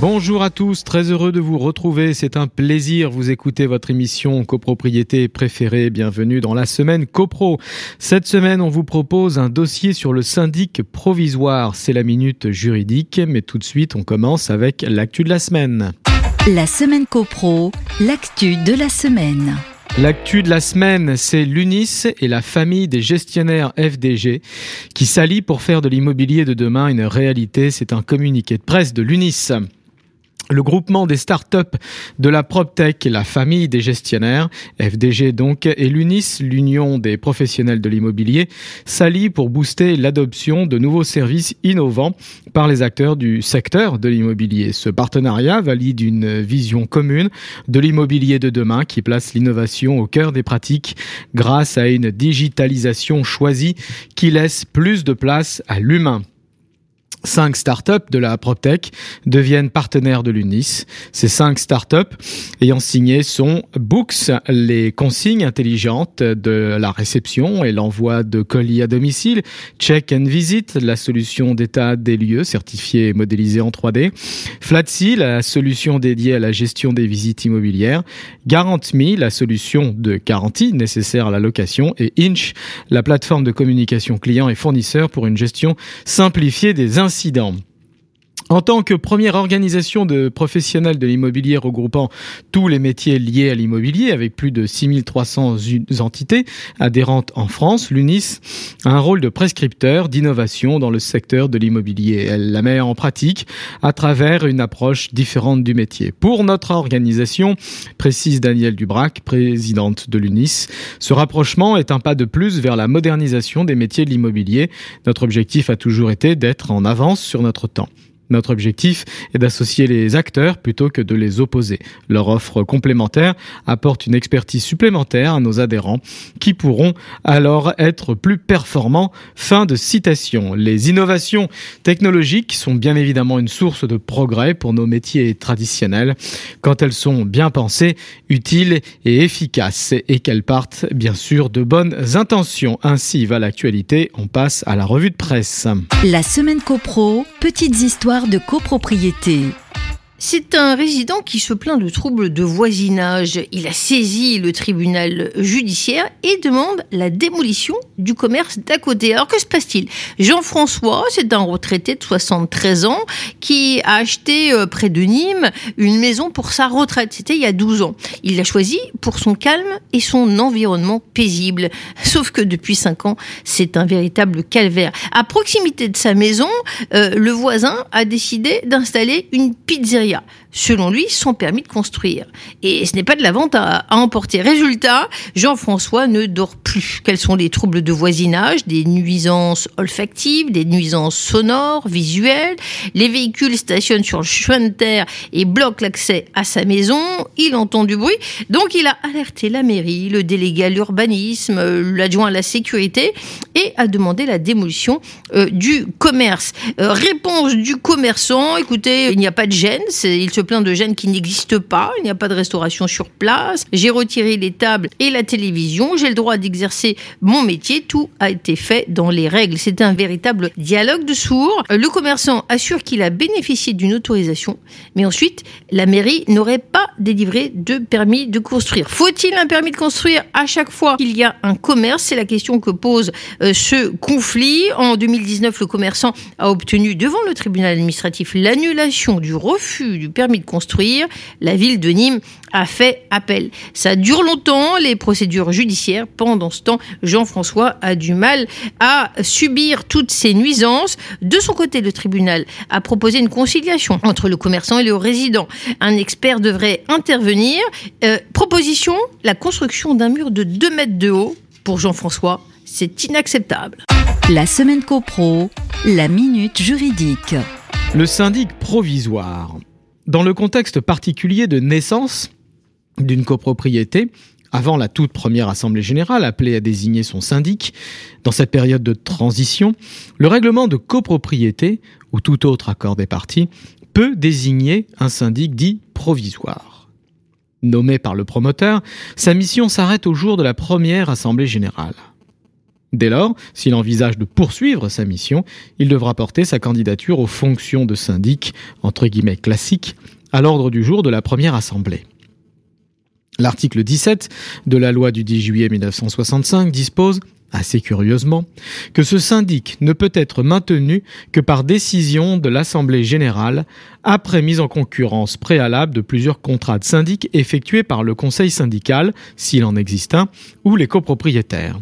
Bonjour à tous, très heureux de vous retrouver. C'est un plaisir vous écouter votre émission copropriété préférée. Bienvenue dans la semaine copro. Cette semaine, on vous propose un dossier sur le syndic provisoire. C'est la minute juridique, mais tout de suite, on commence avec l'actu de la semaine. La semaine copro, l'actu de la semaine. L'actu de la semaine, c'est l'UNIS et la famille des gestionnaires FDG qui s'allient pour faire de l'immobilier de demain une réalité. C'est un communiqué de presse de l'UNIS. Le groupement des startups de la PropTech la famille des gestionnaires, FDG donc, et l'UNIS, l'Union des professionnels de l'immobilier, s'allient pour booster l'adoption de nouveaux services innovants par les acteurs du secteur de l'immobilier. Ce partenariat valide une vision commune de l'immobilier de demain qui place l'innovation au cœur des pratiques grâce à une digitalisation choisie qui laisse plus de place à l'humain. Cinq startups de la PropTech deviennent partenaires de l'UNIS. Ces cinq startups ayant signé sont Books, les consignes intelligentes de la réception et l'envoi de colis à domicile, Check and Visit, la solution d'état des lieux certifiée et modélisée en 3D, Flatsy, la solution dédiée à la gestion des visites immobilières, GuarantMe, la solution de garantie nécessaire à la location et Inch, la plateforme de communication client et fournisseur pour une gestion simplifiée des incidents. En tant que première organisation de professionnels de l'immobilier regroupant tous les métiers liés à l'immobilier, avec plus de 6300 entités adhérentes en France, l'UNIS a un rôle de prescripteur d'innovation dans le secteur de l'immobilier. Elle la met en pratique à travers une approche différente du métier. Pour notre organisation, précise Danielle Dubrac, présidente de l'UNIS, ce rapprochement est un pas de plus vers la modernisation des métiers de l'immobilier. Notre objectif a toujours été d'être en avance sur notre temps. Notre objectif est d'associer les acteurs plutôt que de les opposer. Leur offre complémentaire apporte une expertise supplémentaire à nos adhérents qui pourront alors être plus performants. Fin de citation. Les innovations technologiques sont bien évidemment une source de progrès pour nos métiers traditionnels quand elles sont bien pensées, utiles et efficaces et qu'elles partent bien sûr de bonnes intentions. Ainsi va l'actualité. On passe à la revue de presse. La semaine copro, petites histoires de copropriété. C'est un résident qui se plaint de troubles de voisinage. Il a saisi le tribunal judiciaire et demande la démolition du commerce d'à côté. Alors que se passe-t-il? Jean-François, c'est un retraité de 73 ans qui a acheté euh, près de Nîmes une maison pour sa retraite. C'était il y a 12 ans. Il l'a choisi pour son calme et son environnement paisible. Sauf que depuis 5 ans, c'est un véritable calvaire. À proximité de sa maison, euh, le voisin a décidé d'installer une pizzeria 以啊，selon lui, son permis de construire. Et ce n'est pas de la vente à, emporter. Résultat, Jean-François ne dort plus. Quels sont les troubles de voisinage, des nuisances olfactives, des nuisances sonores, visuelles Les véhicules stationnent sur le chemin de terre et bloquent l'accès à sa maison. Il entend du bruit. Donc il a alerté la mairie, le délégué à l'urbanisme, l'adjoint à la sécurité et a demandé la démolition euh, du commerce. Euh, réponse du commerçant, écoutez, il n'y a pas de gêne, plaint de gêne qui n'existe pas, il n'y a pas de restauration sur place, j'ai retiré les tables et la télévision, j'ai le droit d'exercer mon métier, tout a été fait dans les règles. C'est un véritable dialogue de sourds. Le commerçant assure qu'il a bénéficié d'une autorisation, mais ensuite, la mairie n'aurait pas délivré de permis de construire. Faut-il un permis de construire à chaque fois qu'il y a un commerce? C'est la question que pose euh, ce conflit. En 2019, le commerçant a obtenu devant le tribunal administratif l'annulation du refus du permis de construire, la ville de Nîmes a fait appel. Ça dure longtemps, les procédures judiciaires. Pendant ce temps, Jean-François a du mal à subir toutes ces nuisances. De son côté, le tribunal a proposé une conciliation entre le commerçant et le résident. Un expert devrait intervenir. Euh, proposition, la construction d'un mur de 2 mètres de haut. Pour Jean-François, c'est inacceptable. La semaine copro, la minute juridique. Le syndic provisoire. Dans le contexte particulier de naissance d'une copropriété, avant la toute première Assemblée générale appelée à désigner son syndic, dans cette période de transition, le règlement de copropriété, ou tout autre accord des parties, peut désigner un syndic dit provisoire. Nommé par le promoteur, sa mission s'arrête au jour de la première assemblée générale. Dès lors, s'il envisage de poursuivre sa mission, il devra porter sa candidature aux fonctions de syndic, entre guillemets classique, à l'ordre du jour de la première assemblée. L'article 17 de la loi du 10 juillet 1965 dispose, assez curieusement, que ce syndic ne peut être maintenu que par décision de l'Assemblée générale après mise en concurrence préalable de plusieurs contrats de syndic effectués par le conseil syndical, s'il en existe un, ou les copropriétaires.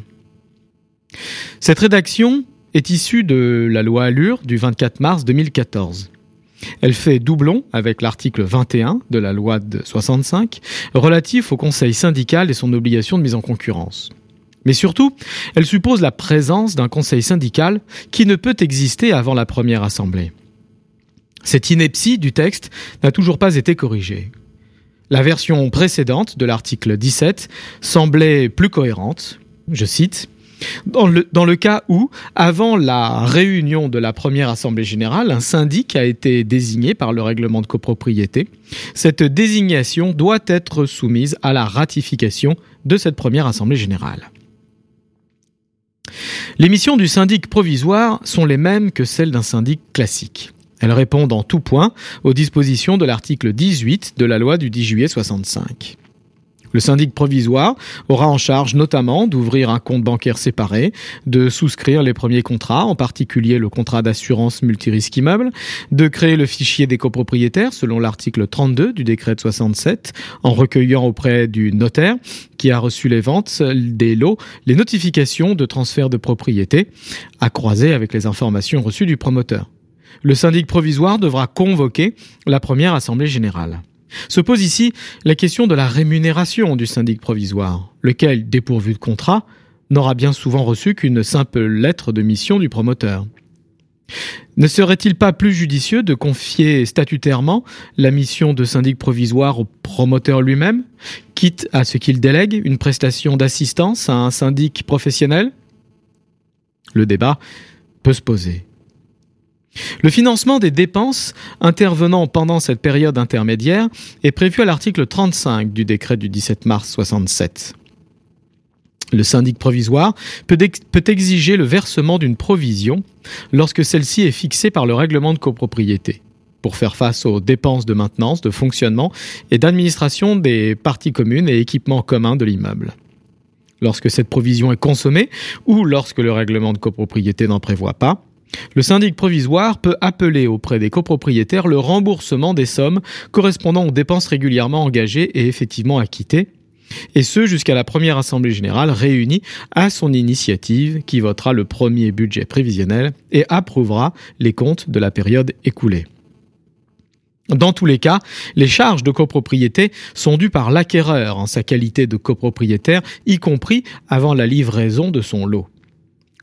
Cette rédaction est issue de la loi Allure du 24 mars 2014. Elle fait doublon avec l'article 21 de la loi de 65 relatif au conseil syndical et son obligation de mise en concurrence. Mais surtout, elle suppose la présence d'un conseil syndical qui ne peut exister avant la première assemblée. Cette ineptie du texte n'a toujours pas été corrigée. La version précédente de l'article 17 semblait plus cohérente. Je cite dans le, cas où, avant la réunion de la première Assemblée générale, un syndic a été désigné par le règlement de copropriété, cette désignation doit être soumise à la ratification de cette première Assemblée générale. Les missions du syndic provisoire sont les mêmes que celles d'un syndic classique. Elles répondent en tout point aux dispositions de l'article 18 de la loi du 10 juillet 65. Le syndic provisoire aura en charge notamment d'ouvrir un compte bancaire séparé, de souscrire les premiers contrats, en particulier le contrat d'assurance multirisque immeuble, de créer le fichier des copropriétaires selon l'article 32 du décret de 67, en recueillant auprès du notaire qui a reçu les ventes des lots les notifications de transfert de propriété, à croiser avec les informations reçues du promoteur. Le syndic provisoire devra convoquer la première assemblée générale. Se pose ici la question de la rémunération du syndic provisoire, lequel, dépourvu de contrat, n'aura bien souvent reçu qu'une simple lettre de mission du promoteur. Ne serait-il pas plus judicieux de confier statutairement la mission de syndic provisoire au promoteur lui-même, quitte à ce qu'il délègue une prestation d'assistance à un syndic professionnel? Le débat peut se poser. Le financement des dépenses intervenant pendant cette période intermédiaire est prévu à l'article 35 du décret du 17 mars 67. Le syndic provisoire peut, peut exiger le versement d'une provision lorsque celle-ci est fixée par le règlement de copropriété pour faire face aux dépenses de maintenance, de fonctionnement et d'administration des parties communes et équipements communs de l'immeuble. Lorsque cette provision est consommée ou lorsque le règlement de copropriété n'en prévoit pas, le syndic provisoire peut appeler auprès des copropriétaires le remboursement des sommes correspondant aux dépenses régulièrement engagées et effectivement acquittées, et ce jusqu'à la première Assemblée générale réunie à son initiative qui votera le premier budget prévisionnel et approuvera les comptes de la période écoulée. Dans tous les cas, les charges de copropriété sont dues par l'acquéreur en sa qualité de copropriétaire, y compris avant la livraison de son lot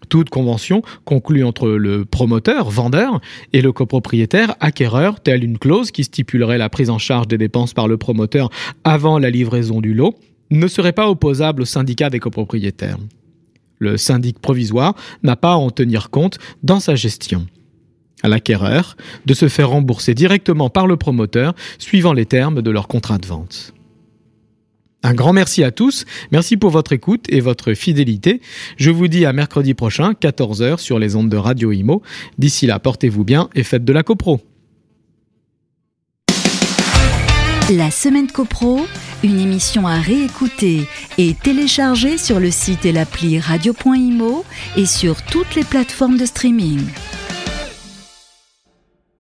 toute convention conclue entre le promoteur, vendeur, et le copropriétaire, acquéreur, telle une clause qui stipulerait la prise en charge des dépenses par le promoteur avant la livraison du lot, ne serait pas opposable au syndicat des copropriétaires. Le syndic provisoire n'a pas à en tenir compte dans sa gestion. À l'acquéreur de se faire rembourser directement par le promoteur suivant les termes de leur contrat de vente. Un grand merci à tous. Merci pour votre écoute et votre fidélité. Je vous dis à mercredi prochain, 14h sur les ondes de Radio Imo. D'ici là, portez-vous bien et faites de la copro. La semaine copro, une émission à réécouter et télécharger sur le site et l'appli radio.imo et sur toutes les plateformes de streaming.